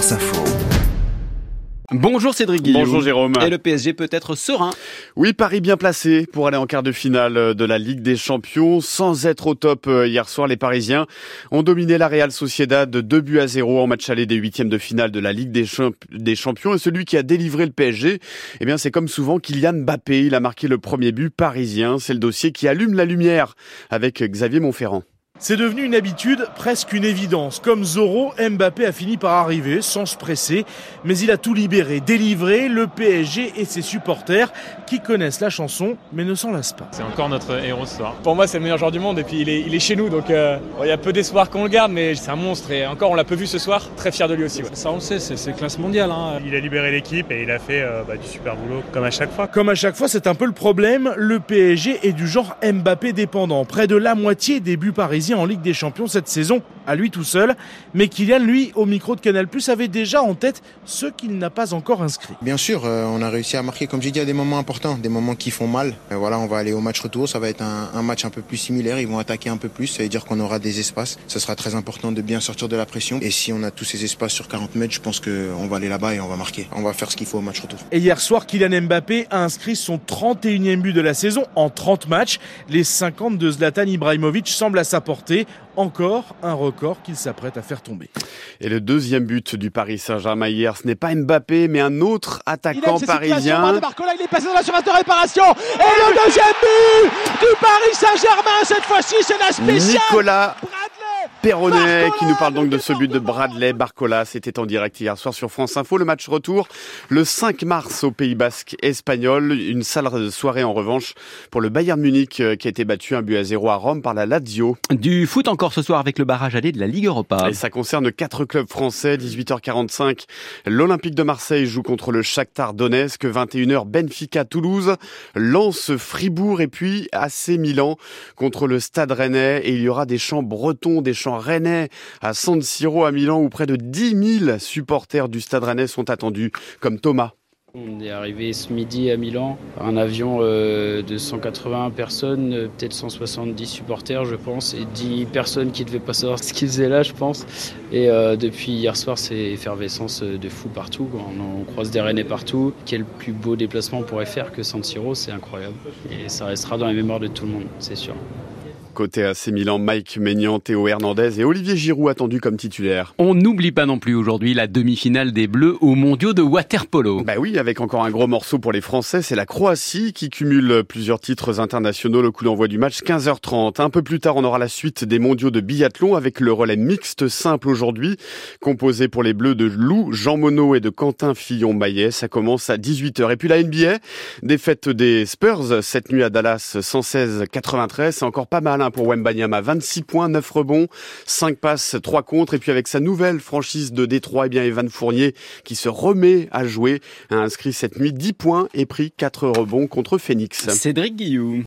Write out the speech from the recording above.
Info. Bonjour Cédric Guillaume. Bonjour Jérôme. Et le PSG peut être serein. Oui, Paris bien placé pour aller en quart de finale de la Ligue des Champions. Sans être au top euh, hier soir, les Parisiens ont dominé la Real Sociedad de 2 buts à 0 en match aller des huitièmes de finale de la Ligue des, des Champions. Et celui qui a délivré le PSG, eh bien, c'est comme souvent Kylian Mbappé. Il a marqué le premier but parisien. C'est le dossier qui allume la lumière avec Xavier Montferrand. C'est devenu une habitude, presque une évidence. Comme Zorro, Mbappé a fini par arriver sans se presser, mais il a tout libéré, délivré le PSG et ses supporters qui connaissent la chanson mais ne s'en lassent pas. C'est encore notre héros ce soir. Pour moi, c'est le meilleur joueur du monde et puis il est, il est chez nous donc euh, il y a peu d'espoir qu'on le garde, mais c'est un monstre et encore on l'a peu vu ce soir. Très fier de lui aussi. Ouais. Ça on le sait, c'est classe mondiale. Hein. Il a libéré l'équipe et il a fait euh, bah, du super boulot comme à chaque fois. Comme à chaque fois, c'est un peu le problème. Le PSG est du genre Mbappé dépendant. Près de la moitié des buts parisiens en Ligue des Champions cette saison à lui tout seul. Mais Kylian, lui, au micro de Canal+, avait déjà en tête ceux qu'il n'a pas encore inscrits. Bien sûr, euh, on a réussi à marquer, comme j'ai dit, à des moments importants, des moments qui font mal. Euh, voilà, on va aller au match retour, ça va être un, un, match un peu plus similaire, ils vont attaquer un peu plus, ça veut dire qu'on aura des espaces. Ce sera très important de bien sortir de la pression. Et si on a tous ces espaces sur 40 mètres, je pense qu'on va aller là-bas et on va marquer. On va faire ce qu'il faut au match retour. Et hier soir, Kylian Mbappé a inscrit son 31e but de la saison en 30 matchs. Les 50 de Zlatan Ibrahimovic semblent à sa portée. Encore un record qu'il s'apprête à faire tomber. Et le deuxième but du Paris Saint-Germain hier, ce n'est pas Mbappé, mais un autre attaquant il parisien. De il est passé dans la surface de réparation. Et le deuxième but du Paris Saint-Germain, cette fois-ci, c'est la spéciale. Nicolas Perronnet qui nous parle donc de ce but de Bradley Barcola. C'était en direct hier soir sur France Info. Le match retour le 5 mars au Pays Basque espagnol. Une sale soirée en revanche pour le Bayern Munich euh, qui a été battu un but à zéro à Rome par la Lazio. Du foot encore ce soir avec le barrage aller de la Ligue Europa. Et ça concerne quatre clubs français. 18h45, l'Olympique de Marseille joue contre le Shakhtar Donetsk. 21h, Benfica Toulouse, Lens Fribourg et puis AC Milan contre le Stade Rennais. Et il y aura des chants bretons, des chants rennais à San Siro à Milan où près de 10 000 supporters du Stade Rennais sont attendus, comme Thomas. On est arrivé ce midi à Milan un avion euh, de 180 personnes, euh, peut-être 170 supporters, je pense, et 10 personnes qui ne devaient pas savoir ce qu'ils faisaient là, je pense. Et euh, depuis hier soir, c'est effervescence de fou partout. On, on, croise des Rennais partout. Quel plus beau déplacement on pourrait faire que San Siro, c'est incroyable. Et ça restera dans la mémoire de tout le monde, c'est sûr. Côté AC Milan, Mike Maignan, Théo Hernandez et Olivier Giroud attendus comme titulaires. On n'oublie pas non plus aujourd'hui la demi-finale des Bleus aux mondiaux de waterpolo. Bah oui, avec encore un gros morceau pour les Français, c'est la Croatie qui cumule plusieurs titres internationaux. Le coup d'envoi du match 15h30. Un peu plus tard, on aura la suite des mondiaux de biathlon avec le relais mixte simple aujourd'hui, composé pour les Bleus de Lou, Jean Monod et de Quentin Fillon-Maillet. Ça commence à 18h. Et puis la NBA, défaite des Spurs cette nuit à Dallas 116-93. C'est encore pas mal pour Wembanyama. 26 points, 9 rebonds, 5 passes, 3 contre. Et puis avec sa nouvelle franchise de Détroit, eh bien Evan Fournier qui se remet à jouer a inscrit cette nuit 10 points et pris 4 rebonds contre Phoenix. Cédric Guillou.